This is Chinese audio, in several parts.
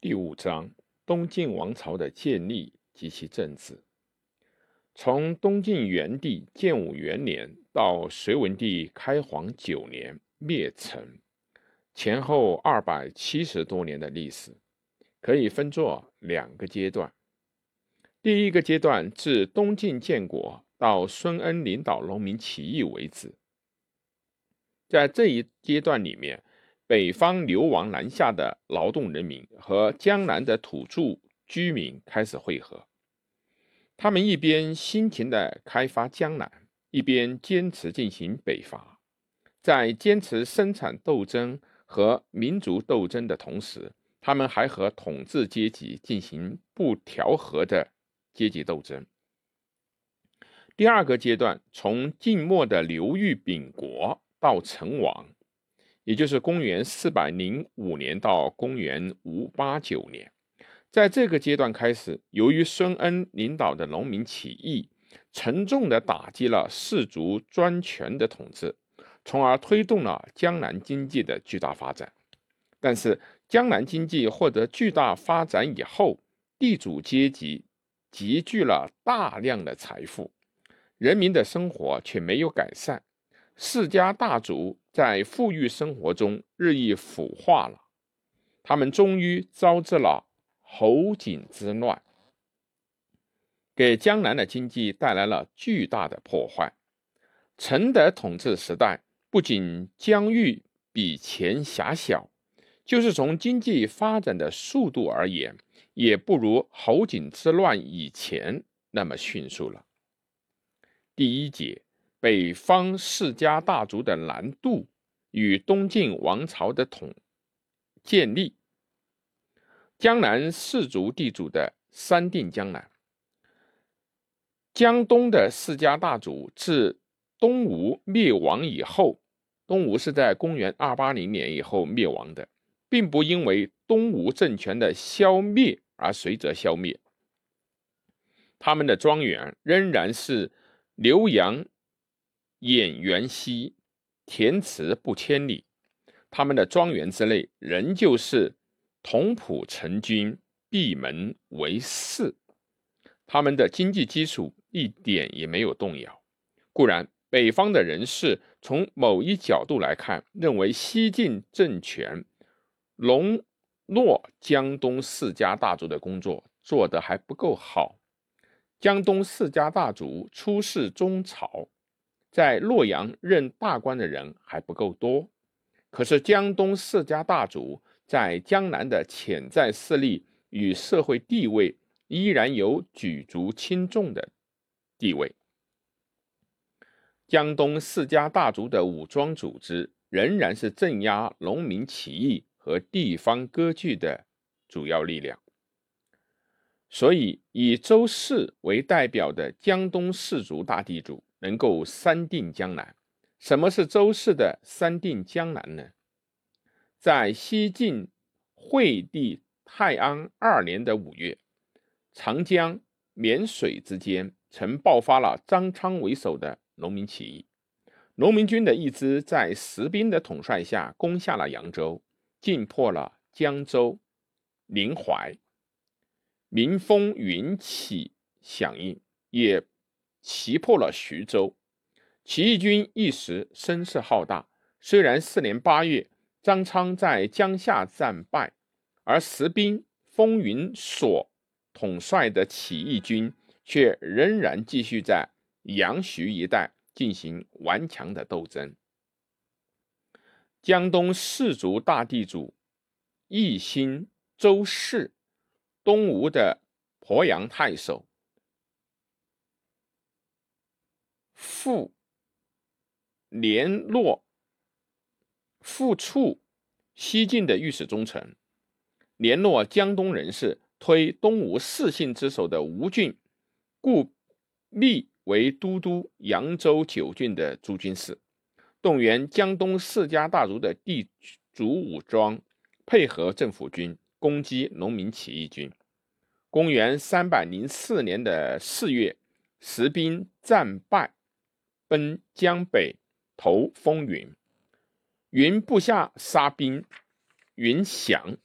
第五章：东晋王朝的建立及其政治。从东晋元帝建武元年到隋文帝开皇九年灭陈，前后二百七十多年的历史，可以分作两个阶段。第一个阶段自东晋建国到孙恩领导农民起义为止，在这一阶段里面。北方流亡南下的劳动人民和江南的土著居民开始汇合，他们一边辛勤地开发江南，一边坚持进行北伐。在坚持生产斗争和民族斗争的同时，他们还和统治阶级进行不调和的阶级斗争。第二个阶段，从晋末的刘裕秉国到成王。也就是公元四百零五年到公元五八九年，在这个阶段开始，由于孙恩领导的农民起义，沉重地打击了氏族专权的统治，从而推动了江南经济的巨大发展。但是，江南经济获得巨大发展以后，地主阶级集聚了大量的财富，人民的生活却没有改善。世家大族在富裕生活中日益腐化了，他们终于招致了侯景之乱，给江南的经济带来了巨大的破坏。陈德统治时代不仅疆域比前狭小，就是从经济发展的速度而言，也不如侯景之乱以前那么迅速了。第一节。北方世家大族的南渡与东晋王朝的统建立，江南士族地主的三定江南。江东的世家大族自东吴灭亡以后，东吴是在公元二八零年以后灭亡的，并不因为东吴政权的消灭而随着消灭，他们的庄园仍然是浏阳。偃原溪，田池不千里。他们的庄园之内仍旧是同仆成军，闭门为室。他们的经济基础一点也没有动摇。固然，北方的人士从某一角度来看，认为西晋政权笼络江东世家大族的工作做得还不够好。江东世家大族出仕中朝。在洛阳任大官的人还不够多，可是江东世家大族在江南的潜在势力与社会地位依然有举足轻重的地位。江东世家大族的武装组织仍然是镇压农民起义和地方割据的主要力量，所以以周氏为代表的江东氏族大地主。能够三定江南，什么是周氏的三定江南呢？在西晋惠帝泰安二年的五月，长江沔水之间曾爆发了张昌为首的农民起义，农民军的一支在石斌的统帅下攻下了扬州，进破了江州、临淮，民风云起响应，也。袭破了徐州，起义军一时声势浩大。虽然四年八月张昌在江夏战败，而石兵、风云所统帅的起义军却仍然继续在阳徐一带进行顽强的斗争。江东士族大地主义兴周氏，东吴的鄱阳太守。复联络复处西晋的御史中丞，联络江东人士，推东吴四姓之首的吴郡故立为都督扬州九郡的诸军事，动员江东世家大族的地主武装，配合政府军攻击农民起义军。公元三百零四年的四月，石兵战败。奔江北投风云，云部下杀兵，云降。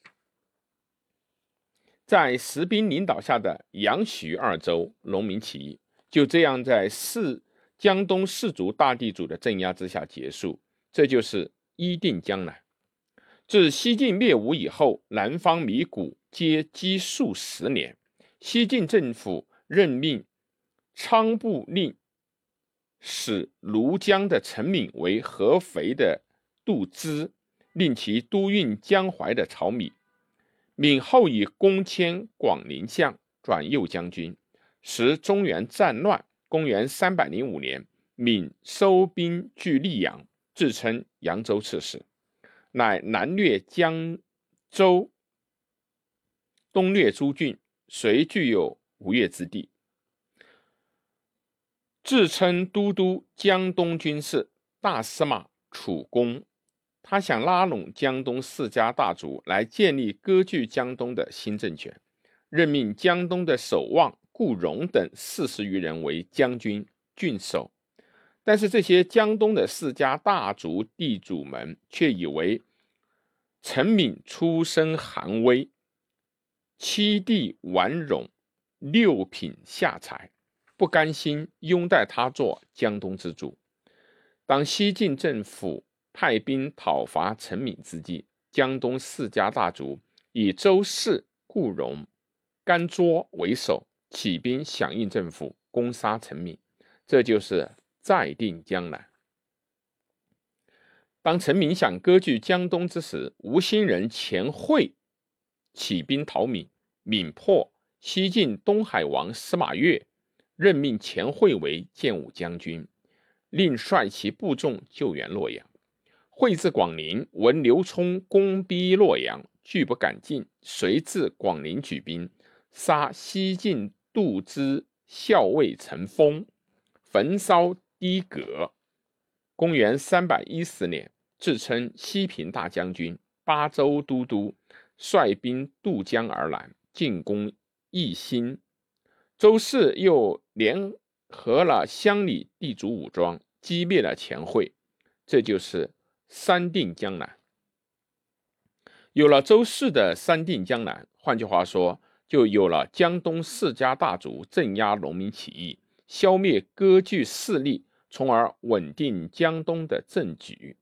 在石兵领导下的杨徐二州农民起义就这样在四江东士族大地主的镇压之下结束。这就是一定江南。自西晋灭吴以后，南方米谷皆积数十年。西晋政府任命仓部令使庐江的陈敏为合肥的杜资，令其督运江淮的漕米。敏后以公迁广陵相，转右将军。时中原战乱，公元三百零五年，敏收兵据溧阳，自称扬州刺史。乃南略江州，东略诸郡，遂具有吴越之地。自称都督江东军事、大司马、楚公。他想拉拢江东世家大族来建立割据江东的新政权，任命江东的守望顾荣等四十余人为将军、郡守。但是这些江东的世家大族地主们却以为陈敏出身寒微，七弟婉容，六品下才，不甘心拥戴他做江东之主。当西晋政府派兵讨伐陈敏之际，江东四家大族以周氏、顾荣、甘卓为首，起兵响应政府，攻杀陈敏。这就是再定江南。当陈敏想割据江东之时，吴兴人钱惠起兵讨闽，闽破西晋东海王司马越，任命钱惠为建武将军，另率其部众救援洛阳。惠至广陵，闻刘聪攻逼洛阳，拒不敢进，遂至广陵举兵，杀西晋杜之校尉陈丰，焚烧堤阁。公元三百一十年。自称西平大将军、巴州都督，率兵渡江而来，进攻义兴。周氏又联合了乡里地主武装，击灭了钱会。这就是三定江南。有了周氏的三定江南，换句话说，就有了江东四家大族镇压农民起义、消灭割据势力，从而稳定江东的政局。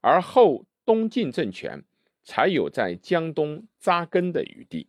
而后东晋政权才有在江东扎根的余地。